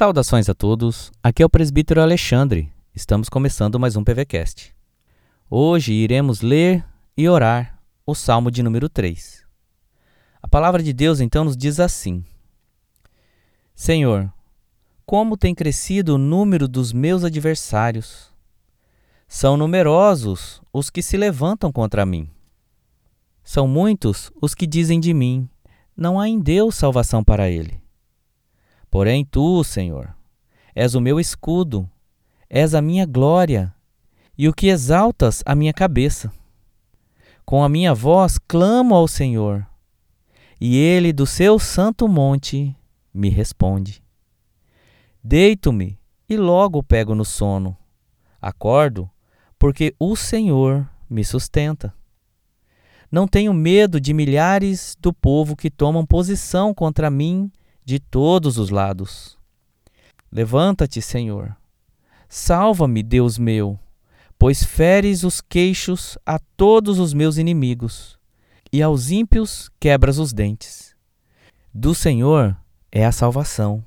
Saudações a todos, aqui é o presbítero Alexandre. Estamos começando mais um PVCast. Hoje iremos ler e orar o Salmo de número 3. A palavra de Deus então nos diz assim: Senhor, como tem crescido o número dos meus adversários. São numerosos os que se levantam contra mim. São muitos os que dizem de mim: não há em Deus salvação para ele. Porém, tu, Senhor, és o meu escudo, és a minha glória e o que exaltas a minha cabeça. Com a minha voz clamo ao Senhor, e ele do seu santo monte me responde. Deito-me e logo pego no sono. Acordo, porque o Senhor me sustenta. Não tenho medo de milhares do povo que tomam posição contra mim de todos os lados. Levanta-te, Senhor. Salva-me, Deus meu, pois feres os queixos a todos os meus inimigos, e aos ímpios quebras os dentes. Do Senhor é a salvação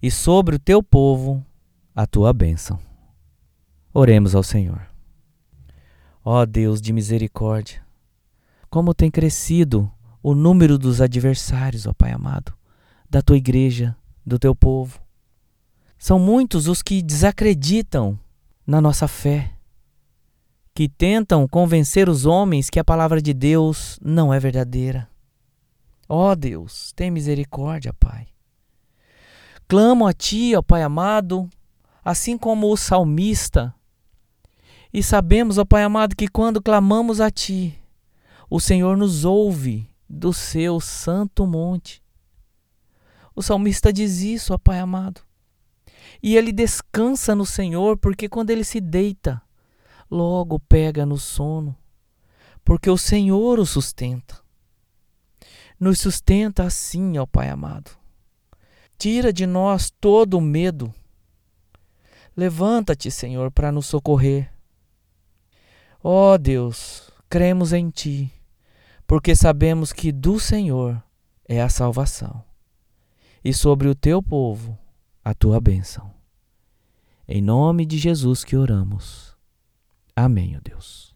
e sobre o teu povo a tua bênção. Oremos ao Senhor. Ó Deus de misericórdia, como tem crescido o número dos adversários, ó Pai amado, da tua igreja, do teu povo. São muitos os que desacreditam na nossa fé, que tentam convencer os homens que a palavra de Deus não é verdadeira. Ó Deus, tem misericórdia, Pai. Clamo a Ti, ó Pai amado, assim como o salmista. E sabemos, ó Pai amado, que quando clamamos a Ti, o Senhor nos ouve do seu santo monte. O salmista diz isso, ó Pai amado. E ele descansa no Senhor, porque quando ele se deita, logo pega no sono, porque o Senhor o sustenta. Nos sustenta assim, ó Pai amado. Tira de nós todo o medo. Levanta-te, Senhor, para nos socorrer. Ó Deus, cremos em Ti, porque sabemos que do Senhor é a salvação, e sobre o Teu povo a Tua bênção. Em nome de Jesus que oramos. Amém, ó Deus.